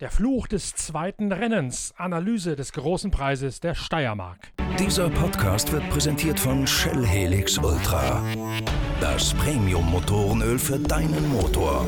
Der Fluch des zweiten Rennens. Analyse des großen Preises der Steiermark. Dieser Podcast wird präsentiert von Shell Helix Ultra. Das Premium-Motorenöl für deinen Motor.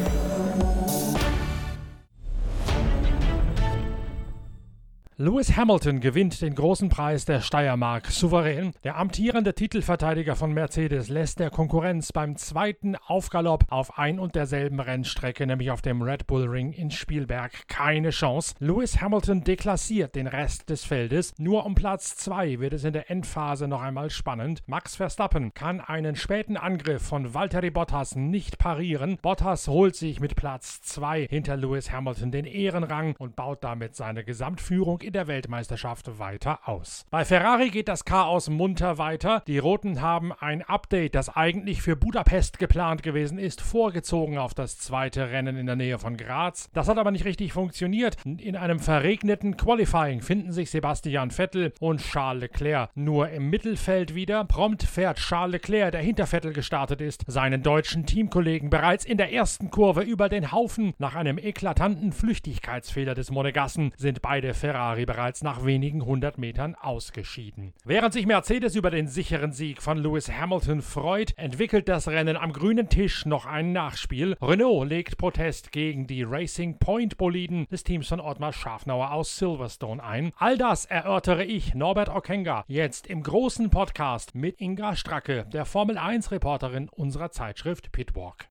Lewis Hamilton gewinnt den großen Preis der Steiermark souverän. Der amtierende Titelverteidiger von Mercedes lässt der Konkurrenz beim zweiten Aufgalopp auf ein und derselben Rennstrecke, nämlich auf dem Red Bull Ring in Spielberg, keine Chance. Lewis Hamilton deklassiert den Rest des Feldes. Nur um Platz 2 wird es in der Endphase noch einmal spannend. Max Verstappen kann einen späten Angriff von Valtteri Bottas nicht parieren. Bottas holt sich mit Platz 2 hinter Lewis Hamilton den Ehrenrang und baut damit seine Gesamtführung in der Weltmeisterschaft weiter aus. Bei Ferrari geht das Chaos munter weiter. Die Roten haben ein Update, das eigentlich für Budapest geplant gewesen ist, vorgezogen auf das zweite Rennen in der Nähe von Graz. Das hat aber nicht richtig funktioniert. In einem verregneten Qualifying finden sich Sebastian Vettel und Charles Leclerc nur im Mittelfeld wieder. Prompt fährt Charles Leclerc, der hinter Vettel gestartet ist, seinen deutschen Teamkollegen bereits in der ersten Kurve über den Haufen. Nach einem eklatanten Flüchtigkeitsfehler des Monegassen sind beide Ferrari Ferrari bereits nach wenigen hundert Metern ausgeschieden. Während sich Mercedes über den sicheren Sieg von Lewis Hamilton freut, entwickelt das Rennen am grünen Tisch noch ein Nachspiel. Renault legt Protest gegen die Racing Point Boliden des Teams von Ottmar Schafnauer aus Silverstone ein. All das erörtere ich, Norbert Okenga, jetzt im großen Podcast mit Inga Stracke, der Formel 1 Reporterin unserer Zeitschrift Pitwalk.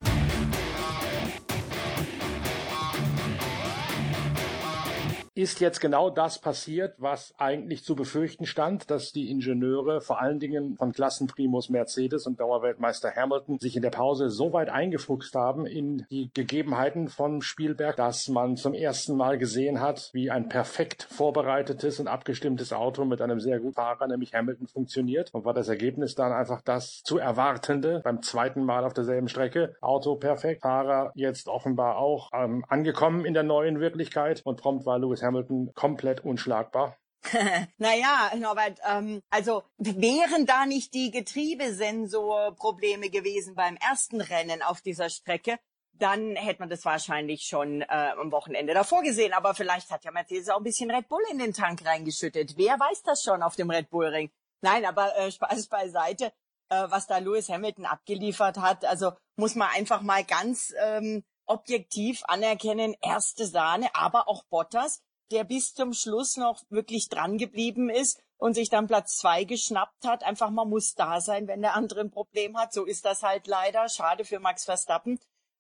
Ist jetzt genau das passiert, was eigentlich zu befürchten stand, dass die Ingenieure vor allen Dingen von Klassenprimus Mercedes und Dauerweltmeister Hamilton sich in der Pause so weit eingefuchst haben in die Gegebenheiten von Spielberg, dass man zum ersten Mal gesehen hat, wie ein perfekt vorbereitetes und abgestimmtes Auto mit einem sehr guten Fahrer, nämlich Hamilton, funktioniert. Und war das Ergebnis dann einfach das zu erwartende beim zweiten Mal auf derselben Strecke. Auto perfekt, Fahrer jetzt offenbar auch ähm, angekommen in der neuen Wirklichkeit und prompt war Lewis Hamilton komplett unschlagbar? naja, Norbert, ähm, also wären da nicht die Getriebesensorprobleme gewesen beim ersten Rennen auf dieser Strecke, dann hätte man das wahrscheinlich schon äh, am Wochenende davor gesehen. Aber vielleicht hat ja Mercedes auch ein bisschen Red Bull in den Tank reingeschüttet. Wer weiß das schon auf dem Red Bull Ring? Nein, aber äh, Spaß beiseite, äh, was da Lewis Hamilton abgeliefert hat, also muss man einfach mal ganz ähm, objektiv anerkennen, erste Sahne, aber auch Bottas der bis zum Schluss noch wirklich dran geblieben ist und sich dann Platz zwei geschnappt hat. Einfach man muss da sein, wenn der andere ein Problem hat. So ist das halt leider. Schade für Max Verstappen.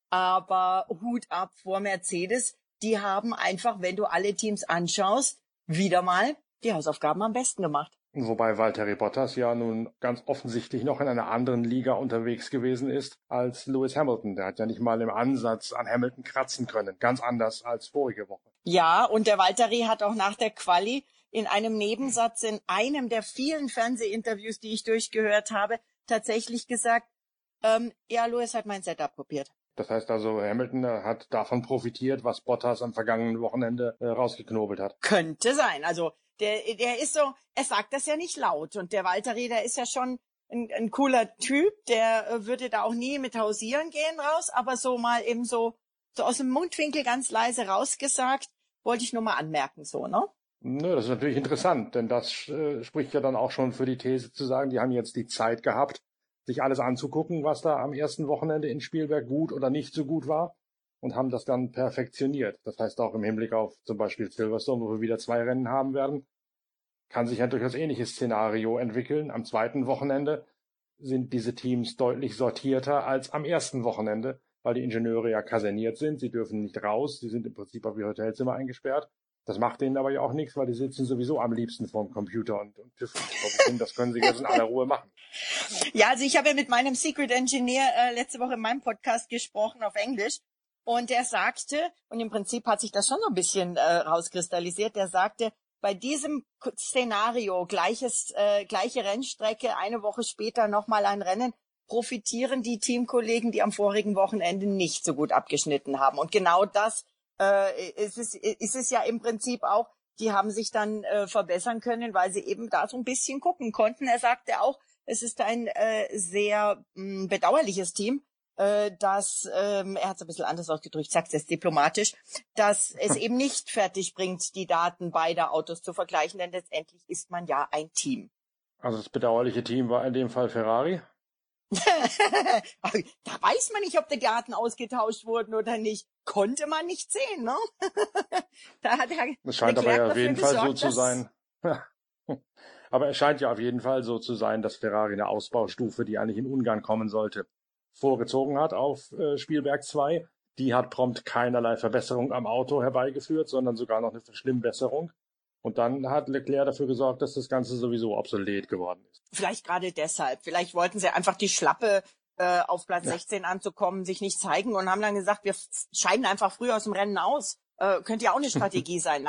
Aber Hut ab vor Mercedes. Die haben einfach, wenn du alle Teams anschaust, wieder mal die Hausaufgaben am besten gemacht. Wobei Valtteri Bottas ja nun ganz offensichtlich noch in einer anderen Liga unterwegs gewesen ist als Lewis Hamilton. Der hat ja nicht mal im Ansatz an Hamilton kratzen können. Ganz anders als vorige Woche. Ja, und der Valtteri hat auch nach der Quali in einem Nebensatz in einem der vielen Fernsehinterviews, die ich durchgehört habe, tatsächlich gesagt, ähm, ja, Lewis hat mein Setup kopiert. Das heißt also, Hamilton hat davon profitiert, was Bottas am vergangenen Wochenende äh, rausgeknobelt hat. Könnte sein. Also der, der ist so, er sagt das ja nicht laut. Und der Walter der ist ja schon ein, ein cooler Typ, der äh, würde da auch nie mit hausieren gehen raus, aber so mal eben so, so aus dem Mundwinkel ganz leise rausgesagt, wollte ich nur mal anmerken, so, ne? Nö, das ist natürlich interessant, denn das äh, spricht ja dann auch schon für die These zu sagen, die haben jetzt die Zeit gehabt, sich alles anzugucken, was da am ersten Wochenende in Spielberg gut oder nicht so gut war und haben das dann perfektioniert. Das heißt auch im Hinblick auf zum Beispiel Silverstone, wo wir wieder zwei Rennen haben werden, kann sich ein durchaus ähnliches Szenario entwickeln. Am zweiten Wochenende sind diese Teams deutlich sortierter als am ersten Wochenende, weil die Ingenieure ja kaserniert sind. Sie dürfen nicht raus. Sie sind im Prinzip auf ihr Hotelzimmer eingesperrt. Das macht denen aber ja auch nichts, weil die sitzen sowieso am liebsten vorm Computer und, und tüfteln. Das können sie jetzt in aller Ruhe machen. Ja, also ich habe ja mit meinem Secret Engineer äh, letzte Woche in meinem Podcast gesprochen auf Englisch und der sagte, und im Prinzip hat sich das schon so ein bisschen äh, rauskristallisiert, der sagte, bei diesem Szenario, gleiches, äh, gleiche Rennstrecke, eine Woche später nochmal ein Rennen, profitieren die Teamkollegen, die am vorigen Wochenende nicht so gut abgeschnitten haben. Und genau das äh, ist, es, ist es ja im Prinzip auch, die haben sich dann äh, verbessern können, weil sie eben da so ein bisschen gucken konnten. Er sagte auch, es ist ein äh, sehr mh, bedauerliches Team, äh, dass, ähm, er hat es ein bisschen anders ausgedrückt, ich sag's jetzt diplomatisch, dass es eben nicht fertig bringt, die Daten beider Autos zu vergleichen, denn letztendlich ist man ja ein Team. Also das bedauerliche Team war in dem Fall Ferrari? da weiß man nicht, ob die Daten ausgetauscht wurden oder nicht. Konnte man nicht sehen, ne? da hat er es scheint aber ja auf jeden Fall so zu sein. aber es scheint ja auf jeden Fall so zu sein, dass Ferrari eine Ausbaustufe, die eigentlich in Ungarn kommen sollte, vorgezogen hat auf äh, Spielberg 2. Die hat prompt keinerlei Verbesserung am Auto herbeigeführt, sondern sogar noch eine Verschlimmbesserung. Und dann hat Leclerc dafür gesorgt, dass das Ganze sowieso obsolet geworden ist. Vielleicht gerade deshalb. Vielleicht wollten sie einfach die Schlappe äh, auf Platz ja. 16 anzukommen, sich nicht zeigen und haben dann gesagt, wir scheiden einfach früher aus dem Rennen aus. Äh, könnte ja auch eine Strategie sein.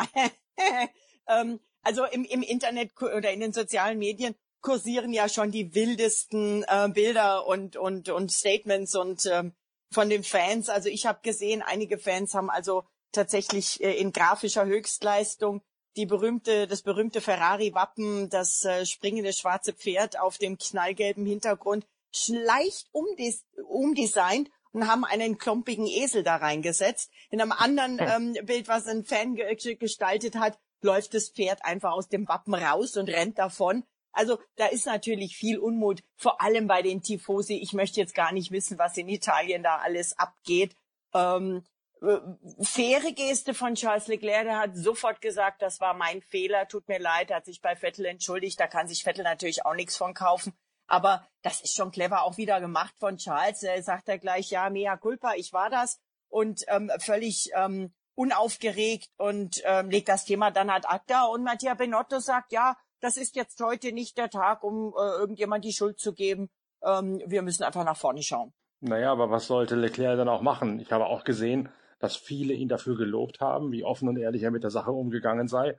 ähm, also im, im Internet oder in den sozialen Medien kursieren ja schon die wildesten äh, Bilder und, und, und Statements und ähm, von den Fans. Also ich habe gesehen, einige Fans haben also tatsächlich äh, in grafischer Höchstleistung die berühmte, das berühmte Ferrari-Wappen, das äh, springende schwarze Pferd auf dem knallgelben Hintergrund leicht umdes umdesignt und haben einen klumpigen Esel da reingesetzt. In einem anderen hm. ähm, Bild, was ein Fan ge gestaltet hat, läuft das Pferd einfach aus dem Wappen raus und rennt davon. Also da ist natürlich viel Unmut, vor allem bei den Tifosi. Ich möchte jetzt gar nicht wissen, was in Italien da alles abgeht. Ähm, äh, faire Geste von Charles Leclerc, der hat sofort gesagt, das war mein Fehler, tut mir leid, hat sich bei Vettel entschuldigt, da kann sich Vettel natürlich auch nichts von kaufen. Aber das ist schon clever auch wieder gemacht von Charles. Er sagt er gleich, ja, mea culpa, ich war das und ähm, völlig ähm, unaufgeregt und ähm, legt das Thema dann ad acta. Und Mattia Benotto sagt, ja, das ist jetzt heute nicht der Tag, um äh, irgendjemand die Schuld zu geben. Ähm, wir müssen einfach nach vorne schauen. Naja, aber was sollte Leclerc dann auch machen? Ich habe auch gesehen, dass viele ihn dafür gelobt haben, wie offen und ehrlich er mit der Sache umgegangen sei.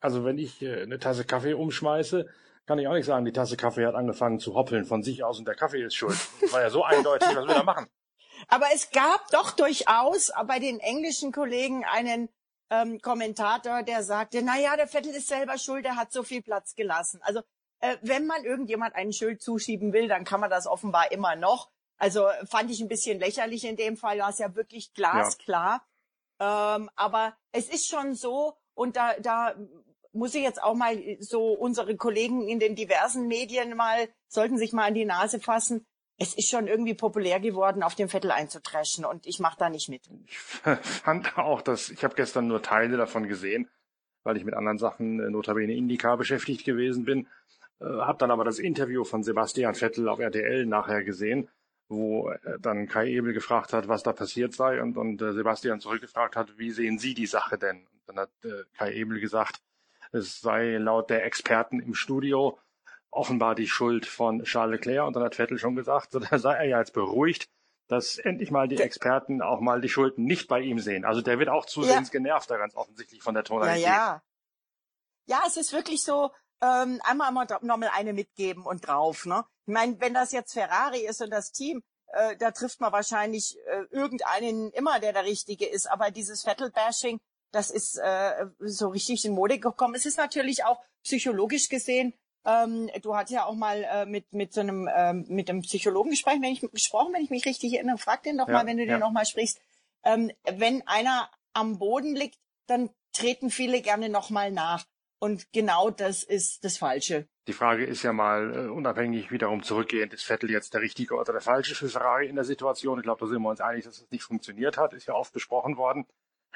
Also wenn ich äh, eine Tasse Kaffee umschmeiße, kann ich auch nicht sagen, die Tasse Kaffee hat angefangen zu hoppeln von sich aus und der Kaffee ist schuld. Das war ja so eindeutig, was will er machen? Aber es gab doch durchaus bei den englischen Kollegen einen ähm, Kommentator, der sagte, na ja, der Vettel ist selber schuld, er hat so viel Platz gelassen. Also äh, wenn man irgendjemand einen Schuld zuschieben will, dann kann man das offenbar immer noch. Also fand ich ein bisschen lächerlich in dem Fall, war es ja wirklich glasklar. Ja. Ähm, aber es ist schon so, und da, da muss ich jetzt auch mal so unsere Kollegen in den diversen Medien mal, sollten sich mal an die Nase fassen es ist schon irgendwie populär geworden, auf dem Vettel einzutreschen und ich mache da nicht mit. Ich fand auch, dass ich habe gestern nur Teile davon gesehen, weil ich mit anderen Sachen äh, notabene Indica beschäftigt gewesen bin. Äh, habe dann aber das Interview von Sebastian Vettel auf RTL nachher gesehen, wo äh, dann Kai Ebel gefragt hat, was da passiert sei und, und äh, Sebastian zurückgefragt hat, wie sehen Sie die Sache denn? Und dann hat äh, Kai Ebel gesagt, es sei laut der Experten im Studio offenbar die Schuld von Charles Leclerc. Und dann hat Vettel schon gesagt, so, da sei er ja jetzt beruhigt, dass endlich mal die Experten auch mal die Schulden nicht bei ihm sehen. Also der wird auch zusehends ja. genervt da ganz offensichtlich von der Tonalität. Ja, ja. ja, es ist wirklich so, ähm, einmal nochmal eine mitgeben und drauf. Ne? Ich meine, wenn das jetzt Ferrari ist und das Team, äh, da trifft man wahrscheinlich äh, irgendeinen immer, der der Richtige ist. Aber dieses Vettel-Bashing, das ist äh, so richtig in Mode gekommen. Es ist natürlich auch psychologisch gesehen ähm, du hast ja auch mal äh, mit mit so einem ähm, mit einem Psychologen gesprochen, wenn ich gesprochen, wenn ich mich richtig erinnere. Frag den doch ja, mal, wenn du ja. den noch mal sprichst. Ähm, wenn einer am Boden liegt, dann treten viele gerne noch mal nach. Und genau das ist das Falsche. Die Frage ist ja mal äh, unabhängig wiederum zurückgehend, ist Vettel jetzt der richtige oder der falsche für Ferrari in der Situation? Ich glaube, da sind wir uns einig, dass es das nicht funktioniert hat, ist ja oft besprochen worden.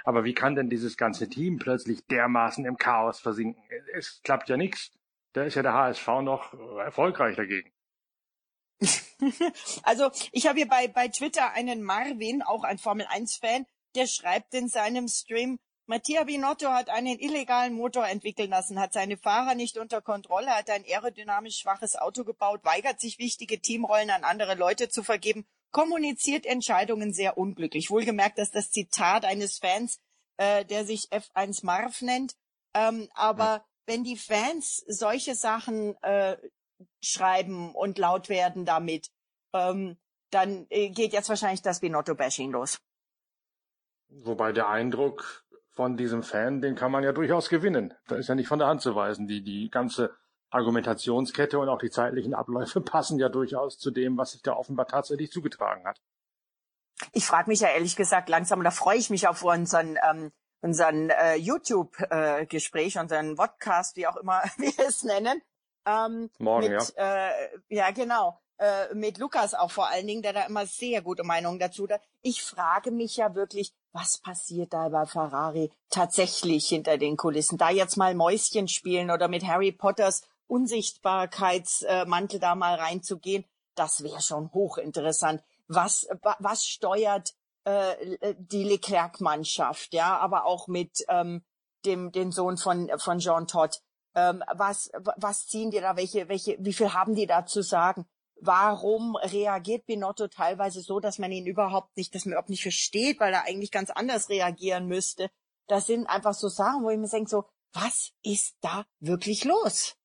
Aber wie kann denn dieses ganze Team plötzlich dermaßen im Chaos versinken? Es klappt ja nichts da ist ja der HSV noch erfolgreich dagegen. also ich habe hier bei, bei Twitter einen Marvin, auch ein Formel-1-Fan, der schreibt in seinem Stream, Mattia Binotto hat einen illegalen Motor entwickeln lassen, hat seine Fahrer nicht unter Kontrolle, hat ein aerodynamisch schwaches Auto gebaut, weigert sich wichtige Teamrollen an andere Leute zu vergeben, kommuniziert Entscheidungen sehr unglücklich. Wohlgemerkt, dass das Zitat eines Fans, äh, der sich F1 Marv nennt, ähm, aber wenn die Fans solche Sachen äh, schreiben und laut werden damit, ähm, dann äh, geht jetzt wahrscheinlich das Binotto-Bashing los. Wobei der Eindruck von diesem Fan, den kann man ja durchaus gewinnen. Da ist ja nicht von der Hand zu weisen. Die, die ganze Argumentationskette und auch die zeitlichen Abläufe passen ja durchaus zu dem, was sich da offenbar tatsächlich zugetragen hat. Ich frage mich ja ehrlich gesagt langsam, da freue ich mich auf unseren ähm, unseren äh, YouTube-Gespräch, äh, unseren Podcast, wie auch immer wir es nennen. Ähm, Morgen, mit, ja. Äh, ja, genau. Äh, mit Lukas auch vor allen Dingen, der da immer sehr gute Meinungen dazu hat. Ich frage mich ja wirklich, was passiert da bei Ferrari tatsächlich hinter den Kulissen? Da jetzt mal Mäuschen spielen oder mit Harry Potters Unsichtbarkeitsmantel da mal reinzugehen, das wäre schon hochinteressant. Was, was steuert äh, die Leclerc-Mannschaft, ja, aber auch mit ähm, dem den Sohn von von Jean Todt. Ähm, was was ziehen die da? Welche welche? Wie viel haben die da zu sagen? Warum reagiert Binotto teilweise so, dass man ihn überhaupt nicht, dass man überhaupt nicht versteht, weil er eigentlich ganz anders reagieren müsste? Das sind einfach so Sachen, wo ich mir denke, so, was ist da wirklich los?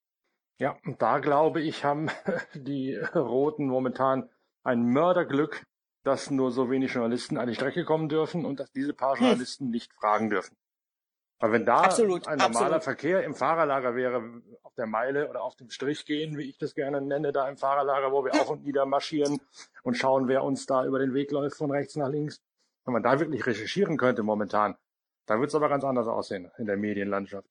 Ja, da glaube ich, haben die Roten momentan ein Mörderglück, dass nur so wenig Journalisten an die Strecke kommen dürfen und dass diese paar hm. Journalisten hm. nicht fragen dürfen. Weil wenn da absolut, ein normaler absolut. Verkehr im Fahrerlager wäre, auf der Meile oder auf dem Strich gehen, wie ich das gerne nenne, da im Fahrerlager, wo wir auf und nieder marschieren und schauen, wer uns da über den Weg läuft von rechts nach links. Wenn man da wirklich recherchieren könnte momentan, dann wird es aber ganz anders aussehen in der Medienlandschaft.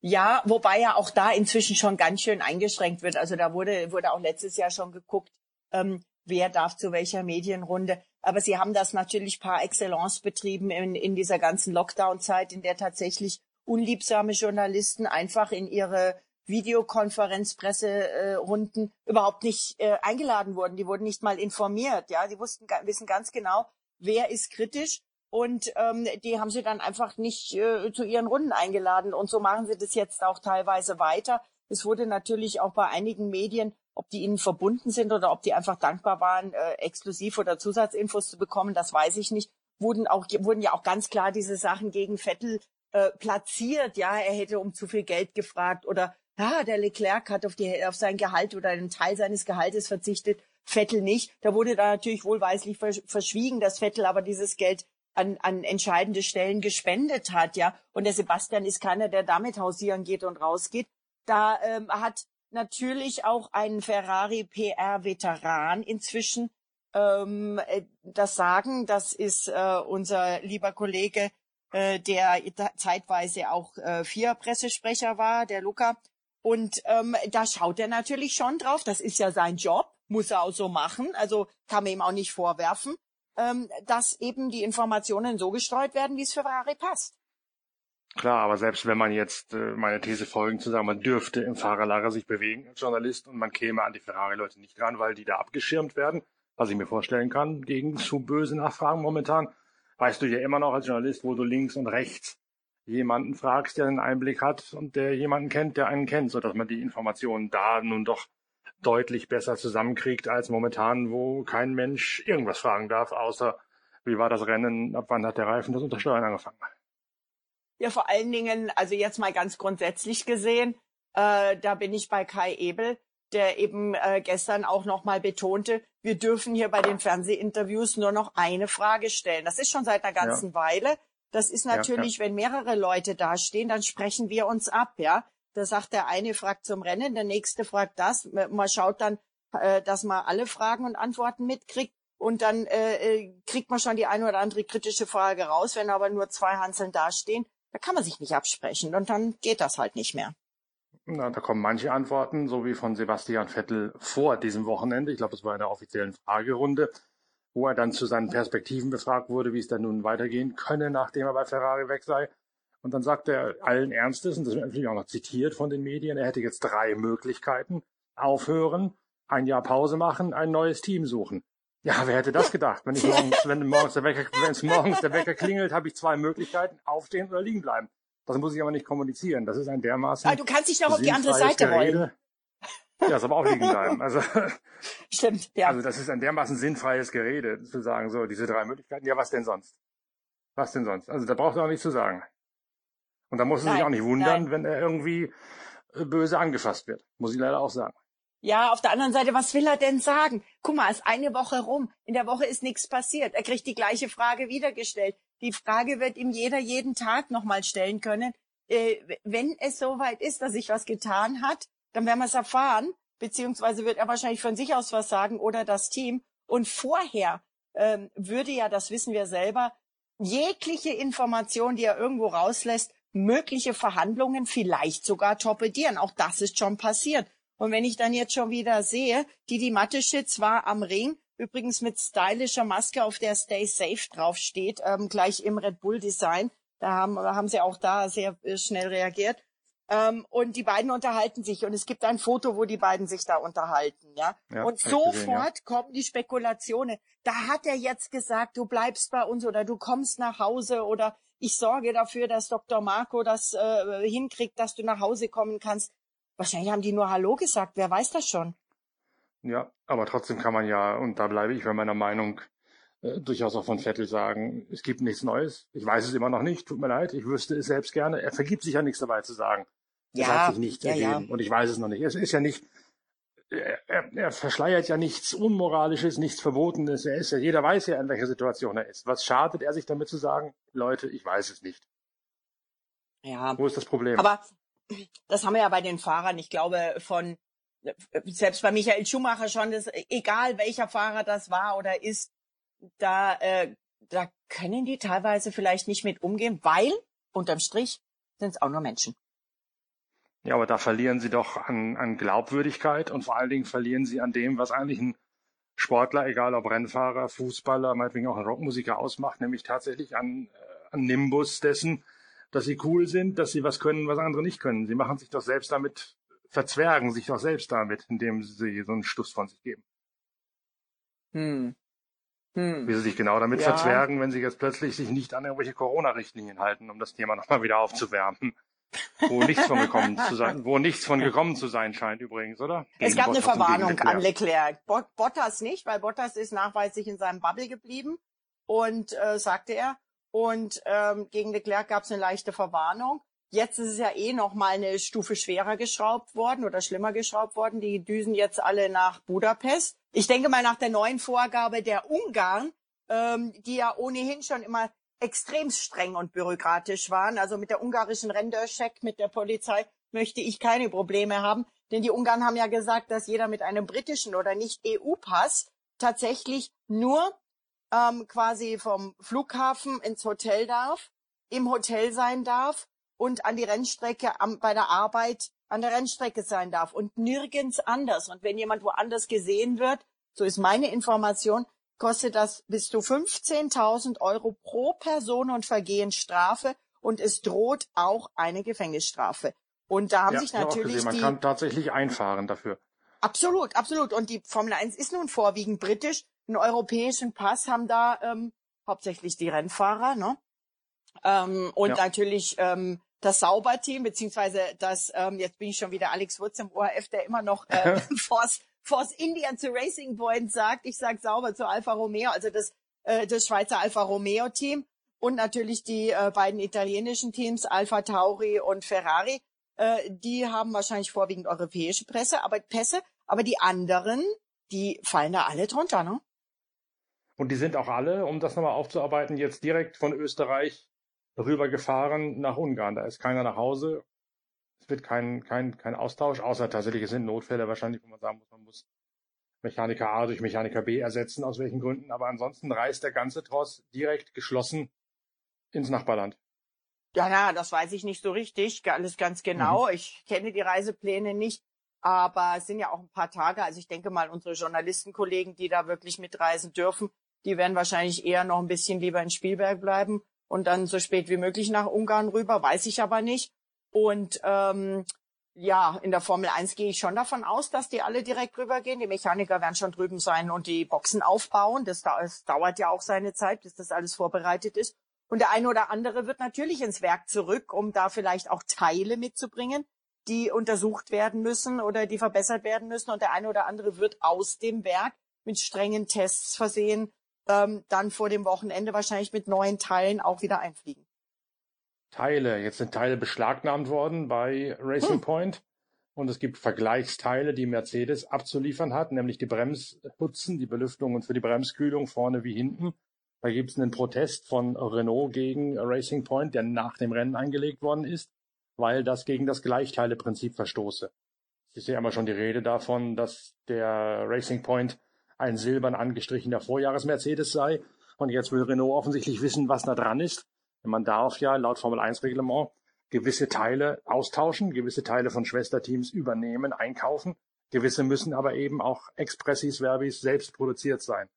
Ja, wobei ja auch da inzwischen schon ganz schön eingeschränkt wird. Also da wurde, wurde auch letztes Jahr schon geguckt, ähm, wer darf zu welcher Medienrunde. Aber sie haben das natürlich par excellence betrieben in, in dieser ganzen Lockdown-Zeit, in der tatsächlich unliebsame Journalisten einfach in ihre Videokonferenzpresserunden äh, überhaupt nicht äh, eingeladen wurden. Die wurden nicht mal informiert. Ja, die wussten, wissen ganz genau, wer ist kritisch und ähm, die haben sie dann einfach nicht äh, zu ihren Runden eingeladen. Und so machen sie das jetzt auch teilweise weiter. Es wurde natürlich auch bei einigen Medien ob die ihnen verbunden sind oder ob die einfach dankbar waren, äh, Exklusiv- oder Zusatzinfos zu bekommen, das weiß ich nicht. Wurden auch wurden ja auch ganz klar diese Sachen gegen Vettel äh, platziert. Ja, er hätte um zu viel Geld gefragt oder ja, der Leclerc hat auf, die, auf sein Gehalt oder einen Teil seines Gehaltes verzichtet, Vettel nicht. Da wurde da natürlich wohlweislich verschwiegen, dass Vettel aber dieses Geld an, an entscheidende Stellen gespendet hat, ja. Und der Sebastian ist keiner, der damit hausieren geht und rausgeht. Da ähm, hat natürlich auch einen Ferrari PR-Veteran inzwischen ähm, äh, das sagen. Das ist äh, unser lieber Kollege, äh, der zeitweise auch äh, vier Pressesprecher war, der Luca. Und ähm, da schaut er natürlich schon drauf. Das ist ja sein Job, muss er auch so machen. Also kann man ihm auch nicht vorwerfen, ähm, dass eben die Informationen so gestreut werden, wie es für Ferrari passt. Klar, aber selbst wenn man jetzt äh, meine These folgen zu sagen, man dürfte im Fahrerlager sich bewegen als Journalist und man käme an die Ferrari-Leute nicht ran, weil die da abgeschirmt werden, was ich mir vorstellen kann, gegen zu böse Nachfragen momentan, weißt du ja immer noch als Journalist, wo du links und rechts jemanden fragst, der einen Einblick hat und der jemanden kennt, der einen kennt, sodass man die Informationen da nun doch deutlich besser zusammenkriegt als momentan, wo kein Mensch irgendwas fragen darf, außer wie war das Rennen, ab wann hat der Reifen das Untersteuern angefangen. Ja, vor allen Dingen, also jetzt mal ganz grundsätzlich gesehen, äh, da bin ich bei Kai Ebel, der eben äh, gestern auch nochmal betonte, wir dürfen hier bei den Fernsehinterviews nur noch eine Frage stellen. Das ist schon seit einer ganzen ja. Weile. Das ist natürlich, ja, ja. wenn mehrere Leute dastehen, dann sprechen wir uns ab, ja. Da sagt der eine fragt zum Rennen, der nächste fragt das. Man schaut dann, äh, dass man alle Fragen und Antworten mitkriegt. Und dann äh, äh kriegt man schon die eine oder andere kritische Frage raus. Wenn aber nur zwei Hanseln dastehen, da kann man sich nicht absprechen und dann geht das halt nicht mehr. Na, da kommen manche Antworten, so wie von Sebastian Vettel vor diesem Wochenende. Ich glaube, es war in der offiziellen Fragerunde, wo er dann zu seinen Perspektiven befragt wurde, wie es dann nun weitergehen könne, nachdem er bei Ferrari weg sei. Und dann sagt er allen Ernstes, und das wird natürlich auch noch zitiert von den Medien, er hätte jetzt drei Möglichkeiten. Aufhören, ein Jahr Pause machen, ein neues Team suchen. Ja, wer hätte das gedacht? Wenn ich morgens, wenn morgens der Wecker, wenn es morgens der Wecker klingelt, habe ich zwei Möglichkeiten, aufstehen oder liegen bleiben. Das muss ich aber nicht kommunizieren. Das ist ein dermaßen. Aber du kannst dich noch auf die andere Seite Gerede. rollen. Ja, das aber auch liegen bleiben. Also, Stimmt, ja. Also das ist ein dermaßen sinnfreies Gerede, zu sagen, so, diese drei Möglichkeiten. Ja, was denn sonst? Was denn sonst? Also da braucht er auch nichts zu sagen. Und da muss er sich auch nicht wundern, nein. wenn er irgendwie äh, böse angefasst wird. Muss ich leider auch sagen. Ja, auf der anderen Seite, was will er denn sagen? Guck mal, ist eine Woche rum. In der Woche ist nichts passiert. Er kriegt die gleiche Frage wieder gestellt. Die Frage wird ihm jeder jeden Tag nochmal stellen können. äh, wenn es soweit ist, dass sich was getan hat, dann werden wir es erfahren, beziehungsweise wird er wahrscheinlich von sich aus was sagen oder das Team. Und vorher ähm, würde ja, das wissen wir selber, jegliche Information, die er irgendwo rauslässt, mögliche Verhandlungen vielleicht sogar torpedieren. Auch das ist schon passiert. Und wenn ich dann jetzt schon wieder sehe, Didi Mateschitz war am Ring, übrigens mit stylischer Maske, auf der Stay Safe draufsteht, ähm, gleich im Red Bull Design. Da haben, haben sie auch da sehr äh, schnell reagiert. Ähm, und die beiden unterhalten sich und es gibt ein Foto, wo die beiden sich da unterhalten, ja. ja und sofort gesehen, ja. kommen die Spekulationen. Da hat er jetzt gesagt, du bleibst bei uns oder du kommst nach Hause oder ich sorge dafür, dass Dr. Marco das äh, hinkriegt, dass du nach Hause kommen kannst. Wahrscheinlich haben die nur Hallo gesagt, wer weiß das schon. Ja, aber trotzdem kann man ja, und da bleibe ich bei meiner Meinung, äh, durchaus auch von Vettel sagen, es gibt nichts Neues. Ich weiß es immer noch nicht, tut mir leid, ich wüsste es selbst gerne. Er vergibt sich ja nichts dabei zu sagen. Ja, es hat sich nichts ja, ergeben ja. und ich weiß es noch nicht. Es ist ja nicht, er, er, er verschleiert ja nichts Unmoralisches, nichts Verbotenes. Er ist ja, jeder weiß ja, in welcher Situation er ist. Was schadet er sich damit zu sagen, Leute, ich weiß es nicht? Ja. Wo ist das Problem? Aber das haben wir ja bei den Fahrern. Ich glaube, von selbst bei Michael Schumacher schon, das, egal welcher Fahrer das war oder ist, da, äh, da können die teilweise vielleicht nicht mit umgehen, weil unterm Strich sind es auch nur Menschen. Ja, aber da verlieren sie doch an, an Glaubwürdigkeit und vor allen Dingen verlieren sie an dem, was eigentlich ein Sportler, egal ob Rennfahrer, Fußballer, meinetwegen auch ein Rockmusiker ausmacht, nämlich tatsächlich an, äh, an Nimbus dessen, dass sie cool sind, dass sie was können, was andere nicht können. Sie machen sich doch selbst damit, verzwergen sich doch selbst damit, indem sie so einen Stuss von sich geben. Hm. Hm. Wie sie sich genau damit ja. verzwergen, wenn sie jetzt plötzlich sich nicht an irgendwelche Corona-Richtlinien halten, um das Thema nochmal wieder aufzuwärmen. wo nichts von gekommen zu sein, wo nichts von gekommen zu sein scheint übrigens, oder? Gegen es gab Bottas eine Verwarnung Leclerc. an Leclerc. Bottas nicht, weil Bottas ist nachweislich in seinem Bubble geblieben und äh, sagte er. Und ähm, gegen Leclerc gab es eine leichte Verwarnung. Jetzt ist es ja eh noch mal eine Stufe schwerer geschraubt worden oder schlimmer geschraubt worden. Die düsen jetzt alle nach Budapest. Ich denke mal nach der neuen Vorgabe der Ungarn, ähm, die ja ohnehin schon immer extrem streng und bürokratisch waren. Also mit der ungarischen Rendercheck, mit der Polizei möchte ich keine Probleme haben. Denn die Ungarn haben ja gesagt, dass jeder mit einem britischen oder nicht EU-Pass tatsächlich nur ähm, quasi vom Flughafen ins Hotel darf, im Hotel sein darf und an die Rennstrecke am, bei der Arbeit an der Rennstrecke sein darf und nirgends anders. Und wenn jemand woanders gesehen wird, so ist meine Information, kostet das bis zu 15.000 Euro pro Person und Vergehen Strafe und es droht auch eine Gefängnisstrafe. Und da haben ja, sich natürlich Man die, kann tatsächlich einfahren dafür. Absolut, absolut. Und die Formel 1 ist nun vorwiegend britisch. Einen europäischen Pass haben da ähm, hauptsächlich die Rennfahrer, ne? Ähm, und ja. natürlich ähm, das Sauberteam, beziehungsweise das, ähm, jetzt bin ich schon wieder Alex Wurz im ORF, der immer noch äh, Force, Force India zu Racing Point sagt. Ich sag sauber zu Alfa Romeo, also das, äh, das Schweizer Alfa Romeo Team und natürlich die äh, beiden italienischen Teams, Alfa Tauri und Ferrari. Äh, die haben wahrscheinlich vorwiegend europäische Presse, aber Pässe, aber die anderen, die fallen da alle drunter, ne? Und die sind auch alle, um das nochmal aufzuarbeiten, jetzt direkt von Österreich rübergefahren nach Ungarn. Da ist keiner nach Hause. Es wird kein, kein, kein Austausch, außer tatsächlich es sind Notfälle wahrscheinlich, wo man sagen muss, man muss Mechaniker A durch Mechaniker B ersetzen, aus welchen Gründen. Aber ansonsten reist der ganze Tross direkt geschlossen ins Nachbarland. Ja, ja, das weiß ich nicht so richtig, alles ganz genau. Mhm. Ich kenne die Reisepläne nicht, aber es sind ja auch ein paar Tage. Also ich denke mal, unsere Journalistenkollegen, die da wirklich mitreisen dürfen, die werden wahrscheinlich eher noch ein bisschen lieber in Spielberg bleiben und dann so spät wie möglich nach Ungarn rüber, weiß ich aber nicht. Und ähm, ja, in der Formel 1 gehe ich schon davon aus, dass die alle direkt rübergehen. Die Mechaniker werden schon drüben sein und die Boxen aufbauen. Das, das dauert ja auch seine Zeit, bis das alles vorbereitet ist. Und der eine oder andere wird natürlich ins Werk zurück, um da vielleicht auch Teile mitzubringen, die untersucht werden müssen oder die verbessert werden müssen. Und der eine oder andere wird aus dem Werk mit strengen Tests versehen ähm, dann vor dem Wochenende wahrscheinlich mit neuen Teilen auch wieder einfliegen. Teile. Jetzt sind Teile beschlagnahmt worden bei Racing hm. Point. Und es gibt Vergleichsteile, die Mercedes abzuliefern hat, nämlich die Bremsputzen, die Belüftungen für die Bremskühlung vorne wie hinten. Da gibt es einen Protest von Renault gegen Racing Point, der nach dem Rennen eingelegt worden ist. weil das gegen das Gleichteileprinzip verstoße. Es ist ja immer schon die Rede davon, dass der Racing Point ein silbern angestrichener Vorjahres-Mercedes sei. Und jetzt will Renault offensichtlich wissen, was da dran ist. Man darf ja laut Formel 1 Reglement gewisse Teile austauschen, gewisse Teile von Schwesterteams übernehmen, einkaufen. Gewisse müssen aber eben auch expressis verbis selbst produziert sein.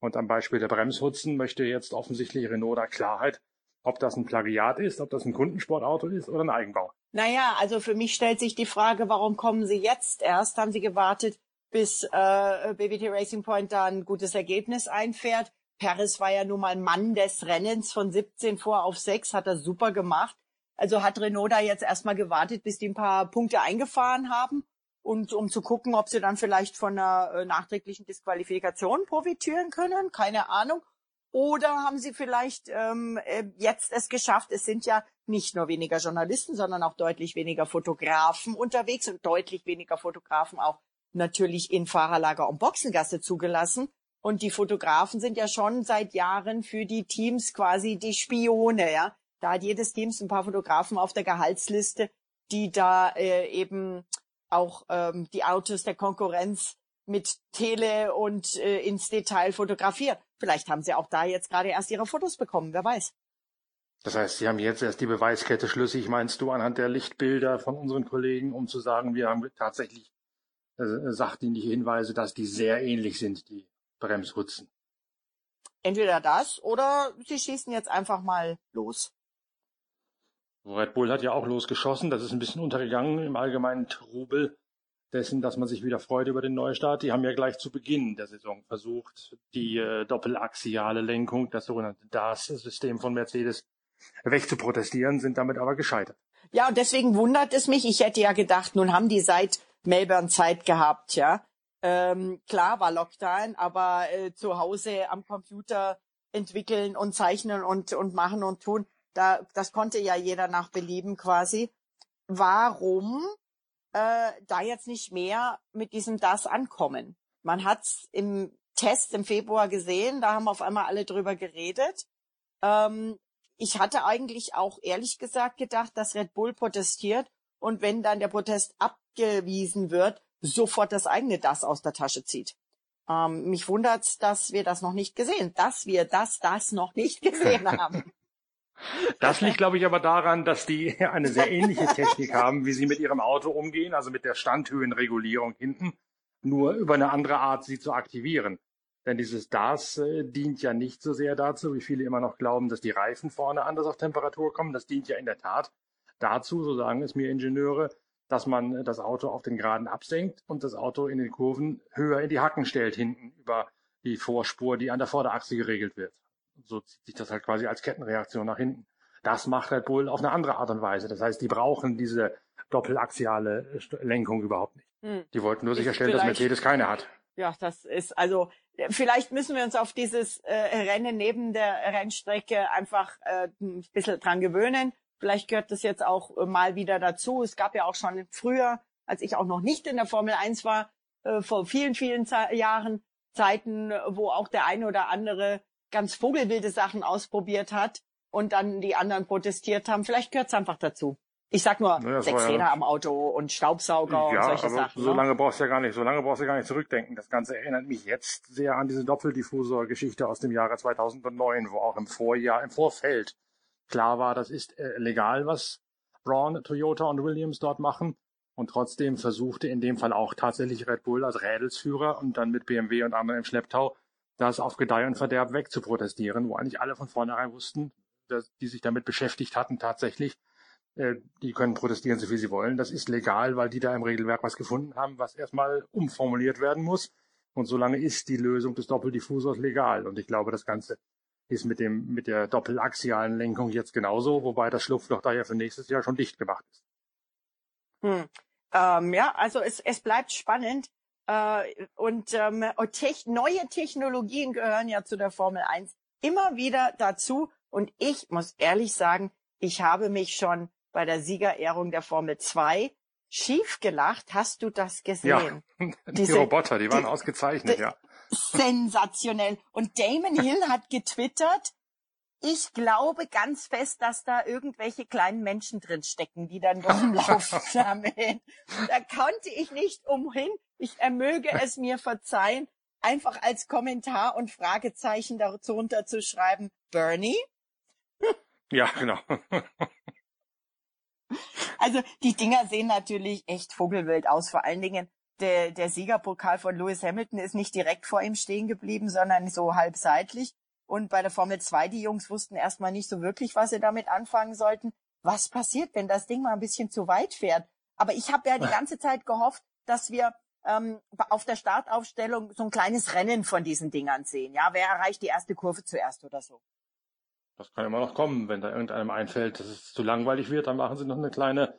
Und am Beispiel der Bremshutzen möchte jetzt offensichtlich Renault da Klarheit, ob das ein Plagiat ist, ob das ein Kundensportauto ist oder ein Eigenbau. Naja, also für mich stellt sich die Frage, warum kommen Sie jetzt erst? Haben Sie gewartet, bis äh, BBT Racing Point da ein gutes Ergebnis einfährt? Paris war ja nun mal Mann des Rennens von 17 vor auf 6, hat er super gemacht. Also hat Renault da jetzt erstmal gewartet, bis die ein paar Punkte eingefahren haben und um zu gucken, ob sie dann vielleicht von einer äh, nachträglichen Disqualifikation profitieren können, keine Ahnung. Oder haben sie vielleicht ähm, äh, jetzt es geschafft? Es sind ja nicht nur weniger Journalisten, sondern auch deutlich weniger Fotografen unterwegs und deutlich weniger Fotografen auch natürlich in Fahrerlager und Boxengasse zugelassen. Und die Fotografen sind ja schon seit Jahren für die Teams quasi die Spione, ja. Da hat jedes Team ein paar Fotografen auf der Gehaltsliste, die da äh, eben auch ähm, die Autos der Konkurrenz mit Tele und äh, ins Detail fotografieren. Vielleicht haben sie auch da jetzt gerade erst ihre Fotos bekommen, wer weiß. Das heißt, Sie haben jetzt erst die Beweiskette schlüssig, meinst du, anhand der Lichtbilder von unseren Kollegen, um zu sagen, wir haben tatsächlich äh, sachdienliche Hinweise, dass die sehr ähnlich sind, die Bremshutzen. Entweder das oder sie schießen jetzt einfach mal los. Red Bull hat ja auch losgeschossen, das ist ein bisschen untergegangen im allgemeinen Trubel dessen, dass man sich wieder freut über den Neustart. Die haben ja gleich zu Beginn der Saison versucht, die äh, doppelaxiale Lenkung, das sogenannte DAS-System von Mercedes, wegzuprotestieren, sind damit aber gescheitert. Ja, und deswegen wundert es mich. Ich hätte ja gedacht, nun haben die seit Melbourne Zeit gehabt, ja. Ähm, klar war Lockdown, aber äh, zu Hause am Computer entwickeln und zeichnen und, und machen und tun, da, das konnte ja jeder nach Belieben quasi. Warum äh, da jetzt nicht mehr mit diesem das ankommen? Man hat's im Test im Februar gesehen, da haben auf einmal alle drüber geredet. Ähm, ich hatte eigentlich auch ehrlich gesagt gedacht, dass Red Bull protestiert und wenn dann der Protest abgewiesen wird, sofort das eigene das aus der Tasche zieht. Ähm, mich wundert, dass wir das noch nicht gesehen, dass wir das, das noch nicht gesehen haben. Das liegt, glaube ich, aber daran, dass die eine sehr ähnliche Technik haben, wie sie mit ihrem Auto umgehen, also mit der Standhöhenregulierung hinten, nur über eine andere Art sie zu aktivieren. Denn dieses DAS äh, dient ja nicht so sehr dazu, wie viele immer noch glauben, dass die Reifen vorne anders auf Temperatur kommen. Das dient ja in der Tat dazu, so sagen es mir Ingenieure, dass man das Auto auf den Geraden absenkt und das Auto in den Kurven höher in die Hacken stellt, hinten über die Vorspur, die an der Vorderachse geregelt wird. So zieht sich das halt quasi als Kettenreaktion nach hinten. Das macht Red Bull auf eine andere Art und Weise. Das heißt, die brauchen diese doppelaxiale Lenkung überhaupt nicht. Hm. Die wollten nur sicherstellen, dass Mercedes keine hat. Ja, das ist also vielleicht müssen wir uns auf dieses äh, Rennen neben der Rennstrecke einfach äh, ein bisschen dran gewöhnen. Vielleicht gehört das jetzt auch äh, mal wieder dazu. Es gab ja auch schon früher, als ich auch noch nicht in der Formel 1 war, äh, vor vielen, vielen Ze Jahren Zeiten, wo auch der eine oder andere ganz vogelwilde Sachen ausprobiert hat und dann die anderen protestiert haben. Vielleicht gehört es einfach dazu. Ich sag nur naja, sechs Räder ja, am Auto und Staubsauger ja, und solche aber Sachen. So ne? lange brauchst du ja gar nicht, so lange brauchst du gar nicht zurückdenken. Das Ganze erinnert mich jetzt sehr an diese Doppeldiffuser-Geschichte aus dem Jahre 2009, wo auch im Vorjahr, im Vorfeld klar war, das ist äh, legal, was Braun, Toyota und Williams dort machen. Und trotzdem versuchte in dem Fall auch tatsächlich Red Bull als Rädelsführer und dann mit BMW und anderen im Schlepptau das auf Gedeih und Verderb wegzuprotestieren, wo eigentlich alle von vornherein wussten, dass die sich damit beschäftigt hatten tatsächlich, äh, die können protestieren, so viel sie wollen. Das ist legal, weil die da im Regelwerk was gefunden haben, was erstmal umformuliert werden muss. Und solange ist die Lösung des Doppeldiffusors legal. Und ich glaube, das Ganze ist mit dem, mit der doppelaxialen Lenkung jetzt genauso, wobei das Schlupfloch da ja für nächstes Jahr schon dicht gemacht ist. Hm. Ähm, ja, also es, es bleibt spannend. Äh, und ähm, neue Technologien gehören ja zu der Formel 1 immer wieder dazu. Und ich muss ehrlich sagen, ich habe mich schon bei der Siegerehrung der Formel 2 schief gelacht. Hast du das gesehen? Ja, die Diese, Roboter, die waren die, ausgezeichnet, die, ja. Sensationell. Und Damon Hill hat getwittert, ich glaube ganz fest, dass da irgendwelche kleinen Menschen drin stecken, die dann durch den Lauf sammeln. Da konnte ich nicht umhin. Ich ermöge es mir verzeihen, einfach als Kommentar und Fragezeichen darunter zu schreiben, Bernie? Ja, genau. Also die Dinger sehen natürlich echt vogelwild aus. Vor allen Dingen der, der Siegerpokal von Lewis Hamilton ist nicht direkt vor ihm stehen geblieben, sondern so halb seitlich. Und bei der Formel 2, die Jungs wussten erstmal nicht so wirklich, was sie damit anfangen sollten. Was passiert, wenn das Ding mal ein bisschen zu weit fährt? Aber ich habe ja die ganze Zeit gehofft, dass wir ähm, auf der Startaufstellung so ein kleines Rennen von diesen Dingern sehen. Ja, wer erreicht die erste Kurve zuerst oder so? Das kann immer noch kommen, wenn da irgendeinem einfällt, dass es zu langweilig wird, dann machen sie noch eine kleine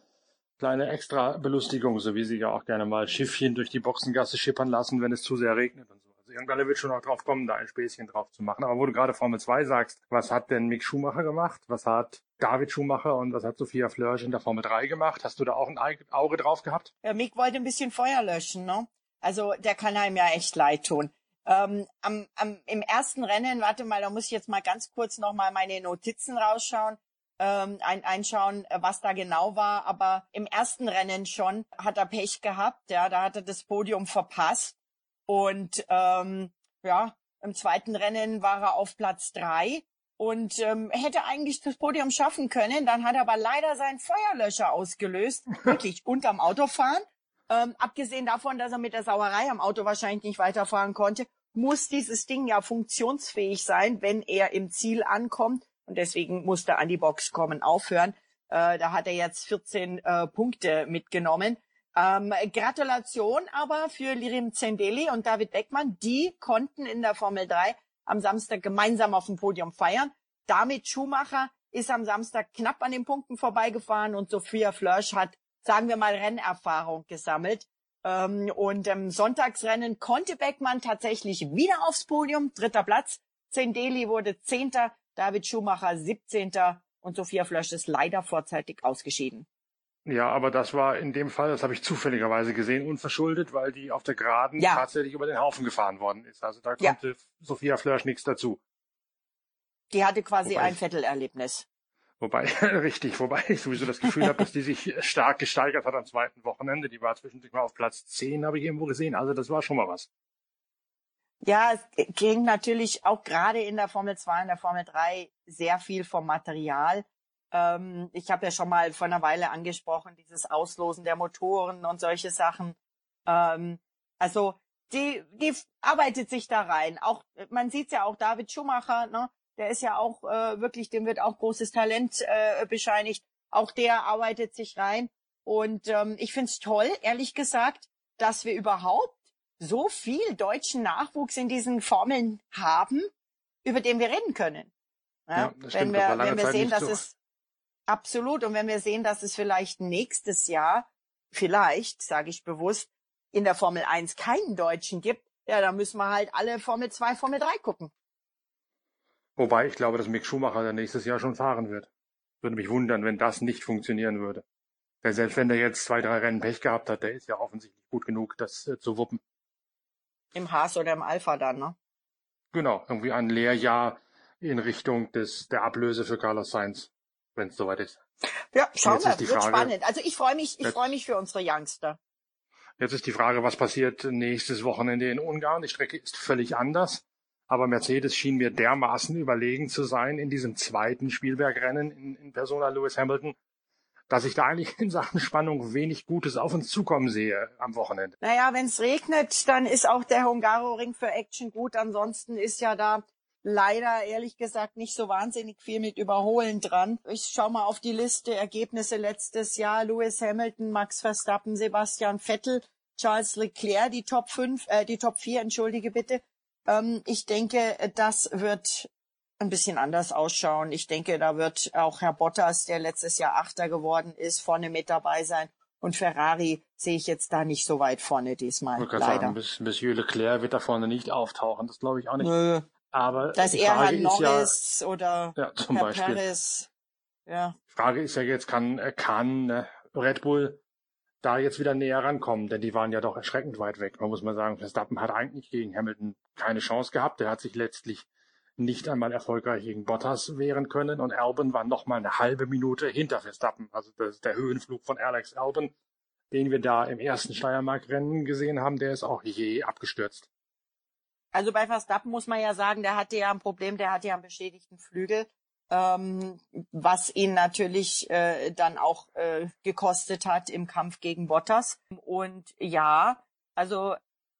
kleine extra Belustigung, so wie sie ja auch gerne mal Schiffchen durch die Boxengasse schippern lassen, wenn es zu sehr regnet und so. Also irgendwann wird schon noch drauf kommen, da ein Späßchen drauf zu machen. Aber wo du gerade Formel 2 sagst, was hat denn Mick Schumacher gemacht? Was hat David Schumacher und was hat Sophia Flörsch in der Formel 3 gemacht? Hast du da auch ein Auge drauf gehabt? Ja, Mick wollte ein bisschen Feuer löschen, ne? Also der kann einem ja echt leid tun. Ähm, am, am, Im ersten Rennen, warte mal, da muss ich jetzt mal ganz kurz noch mal meine Notizen rausschauen ähm, ein, einschauen, äh, was da genau war. Aber im ersten Rennen schon hat er Pech gehabt. Ja, da hat er das Podium verpasst. Und ähm, ja, im zweiten Rennen war er auf Platz drei und ähm, hätte eigentlich das Podium schaffen können. Dann hat er aber leider seinen Feuerlöscher ausgelöst, wirklich unterm Autofahren. Ähm, abgesehen davon, dass er mit der Sauerei am Auto wahrscheinlich nicht weiterfahren konnte, muss dieses Ding ja funktionsfähig sein, wenn er im Ziel ankommt. Und deswegen musste an die Box kommen aufhören. Äh, da hat er jetzt 14 äh, Punkte mitgenommen. Ähm, Gratulation aber für Lirim Zendeli und David Beckmann. Die konnten in der Formel 3 am Samstag gemeinsam auf dem Podium feiern. Damit Schumacher ist am Samstag knapp an den Punkten vorbeigefahren und Sophia Flörsch hat, sagen wir mal, Rennerfahrung gesammelt. Ähm, und im Sonntagsrennen konnte Beckmann tatsächlich wieder aufs Podium, dritter Platz. Zendeli wurde Zehnter, David Schumacher 17. und Sophia Flösch ist leider vorzeitig ausgeschieden. Ja, aber das war in dem Fall, das habe ich zufälligerweise gesehen, unverschuldet, weil die auf der Geraden ja. tatsächlich über den Haufen gefahren worden ist. Also da konnte ja. Sophia Flörsch nichts dazu. Die hatte quasi wobei ein Vettelerlebnis. Wobei, richtig, wobei ich sowieso das Gefühl habe, dass die sich stark gesteigert hat am zweiten Wochenende. Die war zwischendurch mal auf Platz 10, habe ich irgendwo gesehen. Also das war schon mal was. Ja, es ging natürlich auch gerade in der Formel 2 und der Formel 3 sehr viel vom Material. Ähm, ich habe ja schon mal vor einer Weile angesprochen, dieses Auslosen der Motoren und solche Sachen. Ähm, also die, die arbeitet sich da rein. Auch man sieht's ja auch David Schumacher, ne? Der ist ja auch äh, wirklich, dem wird auch großes Talent äh, bescheinigt. Auch der arbeitet sich rein. Und ähm, ich find's toll, ehrlich gesagt, dass wir überhaupt so viel deutschen Nachwuchs in diesen Formeln haben, über den wir reden können. Ja, wenn stimmt, wir, wenn wir sehen, dass so. es absolut und wenn wir sehen, dass es vielleicht nächstes Jahr, vielleicht, sage ich bewusst, in der Formel 1 keinen Deutschen gibt, ja, dann müssen wir halt alle Formel 2, Formel 3 gucken. Wobei ich glaube, dass Mick Schumacher nächstes Jahr schon fahren wird. Würde mich wundern, wenn das nicht funktionieren würde. Weil selbst wenn der jetzt zwei, drei Rennen Pech gehabt hat, der ist ja offensichtlich gut genug, das äh, zu wuppen. Im Haas oder im Alpha dann, ne? Genau, irgendwie ein Lehrjahr in Richtung des der Ablöse für Carlos Sainz, wenn es soweit ist. Ja, schauen wir, wird Frage, spannend. Also ich freue mich, ich freue mich für unsere Youngster. Jetzt ist die Frage, was passiert nächstes Wochenende in Ungarn? Die Strecke ist völlig anders, aber Mercedes schien mir dermaßen überlegen zu sein in diesem zweiten Spielbergrennen in, in Persona Lewis Hamilton, dass ich da eigentlich in Sachen Spannung wenig Gutes auf uns zukommen sehe am Wochenende. Naja, wenn es regnet, dann ist auch der Hungaroring für Action gut. Ansonsten ist ja da leider ehrlich gesagt nicht so wahnsinnig viel mit Überholen dran. Ich schau mal auf die Liste Ergebnisse letztes Jahr. Lewis Hamilton, Max Verstappen, Sebastian Vettel, Charles Leclerc, die Top 5, äh, die Top 4, entschuldige bitte. Ähm, ich denke, das wird ein bisschen anders ausschauen. Ich denke, da wird auch Herr Bottas, der letztes Jahr Achter geworden ist, vorne mit dabei sein. Und Ferrari sehe ich jetzt da nicht so weit vorne diesmal. Ich leider. Sagen, Monsieur Leclerc wird da vorne nicht auftauchen. Das glaube ich auch nicht. Nö. Aber da ist eher Herr Norris ja, oder ja, zum Herr Beispiel. Perez. Ja. Die Frage ist ja jetzt, kann, kann äh, Red Bull da jetzt wieder näher rankommen? Denn die waren ja doch erschreckend weit weg. Man muss mal sagen, Verstappen hat eigentlich gegen Hamilton keine Chance gehabt. Der hat sich letztlich nicht einmal erfolgreich gegen Bottas wehren können und Albon war noch mal eine halbe Minute hinter Verstappen. Also der Höhenflug von Alex Albon, den wir da im ersten Steiermark-Rennen gesehen haben, der ist auch je abgestürzt. Also bei Verstappen muss man ja sagen, der hatte ja ein Problem, der hatte ja einen beschädigten Flügel, ähm, was ihn natürlich äh, dann auch äh, gekostet hat im Kampf gegen Bottas. Und ja, also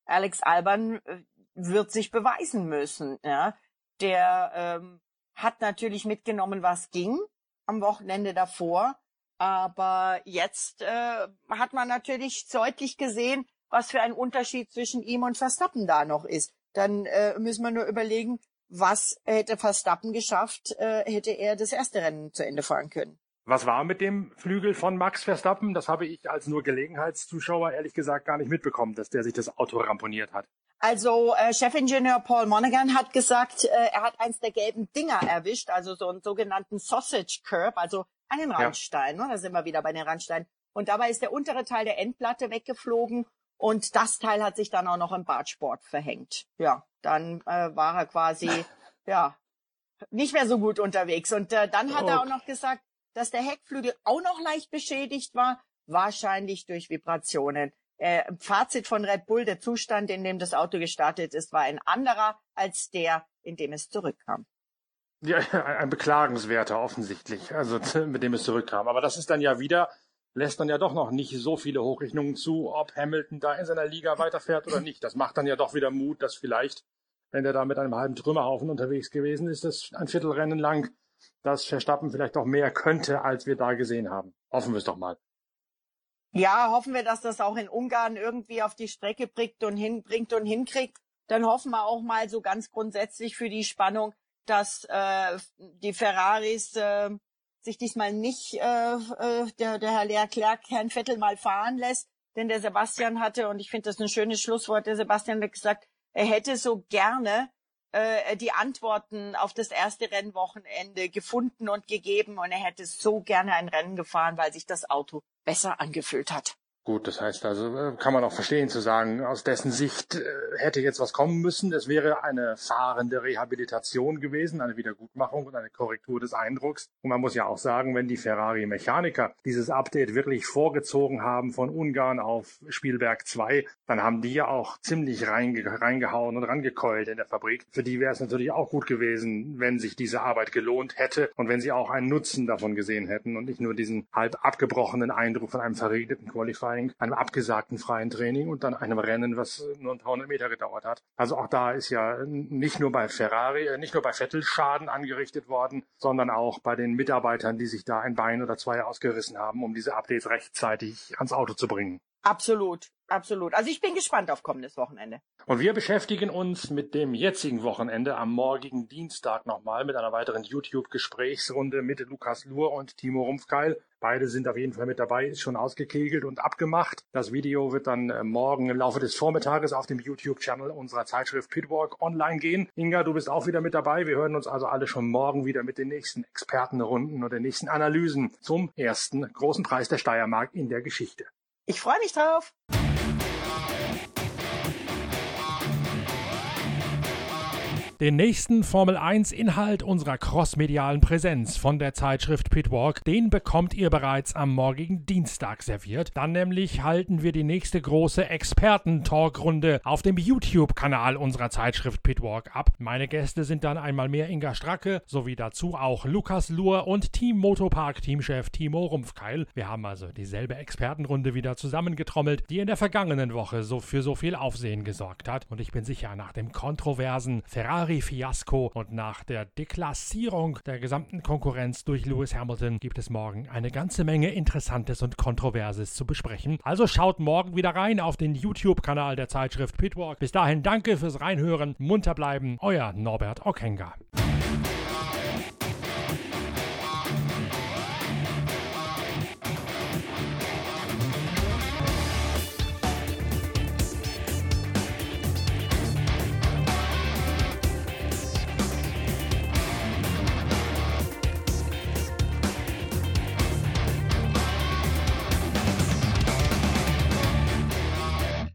Alex Alban äh, wird sich beweisen müssen. Ja der ähm, hat natürlich mitgenommen, was ging am Wochenende davor. Aber jetzt äh, hat man natürlich deutlich gesehen, was für ein Unterschied zwischen ihm und Verstappen da noch ist. Dann äh, müssen wir nur überlegen, was hätte Verstappen geschafft, äh, hätte er das erste Rennen zu Ende fahren können. Was war mit dem Flügel von Max Verstappen? Das habe ich als nur Gelegenheitszuschauer ehrlich gesagt gar nicht mitbekommen, dass der sich das Auto ramponiert hat. Also äh, Chefingenieur Paul Monaghan hat gesagt, äh, er hat eins der gelben Dinger erwischt, also so einen sogenannten Sausage Curb, also einen Randstein. Ja. Ne? Da sind wir wieder bei den Randsteinen. Und dabei ist der untere Teil der Endplatte weggeflogen und das Teil hat sich dann auch noch im Badsport verhängt. Ja, dann äh, war er quasi ja nicht mehr so gut unterwegs. Und äh, dann hat oh. er auch noch gesagt, dass der Heckflügel auch noch leicht beschädigt war, wahrscheinlich durch Vibrationen. Äh, Fazit von Red Bull, der Zustand, in dem das Auto gestartet ist, war ein anderer als der, in dem es zurückkam. Ja, ein beklagenswerter offensichtlich, also mit dem es zurückkam. Aber das ist dann ja wieder, lässt dann ja doch noch nicht so viele Hochrechnungen zu, ob Hamilton da in seiner Liga weiterfährt oder nicht. Das macht dann ja doch wieder Mut, dass vielleicht, wenn er da mit einem halben Trümmerhaufen unterwegs gewesen ist, das ein Viertelrennen lang, dass Verstappen vielleicht doch mehr könnte, als wir da gesehen haben. Hoffen wir es doch mal. Ja, hoffen wir, dass das auch in Ungarn irgendwie auf die Strecke bringt und hinbringt und hinkriegt. Dann hoffen wir auch mal so ganz grundsätzlich für die Spannung, dass äh, die Ferraris äh, sich diesmal nicht äh, äh, der, der Herr Leclerc Herrn Vettel mal fahren lässt. Denn der Sebastian hatte, und ich finde das ein schönes Schlusswort, der Sebastian hat gesagt, er hätte so gerne äh, die Antworten auf das erste Rennwochenende gefunden und gegeben und er hätte so gerne ein Rennen gefahren, weil sich das Auto besser angefühlt hat. Gut, das heißt also, äh, kann man auch verstehen zu sagen, aus dessen Sicht äh, hätte jetzt was kommen müssen. Es wäre eine fahrende Rehabilitation gewesen, eine Wiedergutmachung und eine Korrektur des Eindrucks. Und man muss ja auch sagen, wenn die Ferrari-Mechaniker dieses Update wirklich vorgezogen haben von Ungarn auf Spielberg 2, dann haben die ja auch ziemlich reinge reingehauen und rangekeult in der Fabrik. Für die wäre es natürlich auch gut gewesen, wenn sich diese Arbeit gelohnt hätte und wenn sie auch einen Nutzen davon gesehen hätten und nicht nur diesen halb abgebrochenen Eindruck von einem verregneten Qualifying Qualifying, einem abgesagten freien Training und dann einem Rennen, was nur ein paar hundert Meter gedauert hat. Also auch da ist ja nicht nur bei Ferrari, äh, nicht nur bei Vettel Schaden angerichtet worden, sondern auch bei den Mitarbeitern, die sich da ein Bein oder zwei ausgerissen haben, um diese Updates rechtzeitig ans Auto zu bringen. Absolut, absolut. Also ich bin gespannt auf kommendes Wochenende. Und wir beschäftigen uns mit dem jetzigen Wochenende am morgigen Dienstag nochmal mit einer weiteren YouTube-Gesprächsrunde mit Lukas Luhr und Timo Rumpfkeil. Beide sind auf jeden Fall mit dabei, ist schon ausgekegelt und abgemacht. Das Video wird dann äh, morgen im Laufe des Vormittages auf dem YouTube-Channel unserer Zeitschrift Pitwalk online gehen. Inga, du bist auch wieder mit dabei. Wir hören uns also alle schon morgen wieder mit den nächsten Expertenrunden und den nächsten Analysen zum ersten großen Preis der Steiermark in der Geschichte. Ich freue mich drauf. Den nächsten Formel 1 Inhalt unserer crossmedialen Präsenz von der Zeitschrift Pitwalk, den bekommt ihr bereits am morgigen Dienstag serviert. Dann nämlich halten wir die nächste große Experten-Talkrunde auf dem YouTube-Kanal unserer Zeitschrift Pitwalk ab. Meine Gäste sind dann einmal mehr Inga Stracke, sowie dazu auch Lukas Luhr und Team Motopark Teamchef Timo Rumpfkeil. Wir haben also dieselbe Expertenrunde wieder zusammengetrommelt, die in der vergangenen Woche so für so viel Aufsehen gesorgt hat. Und ich bin sicher, nach dem kontroversen Ferrari Ferrari-Fiasko und nach der Deklassierung der gesamten Konkurrenz durch Lewis Hamilton gibt es morgen eine ganze Menge Interessantes und Kontroverses zu besprechen. Also schaut morgen wieder rein auf den YouTube-Kanal der Zeitschrift Pitwalk. Bis dahin danke fürs Reinhören, munter bleiben, euer Norbert Okenga.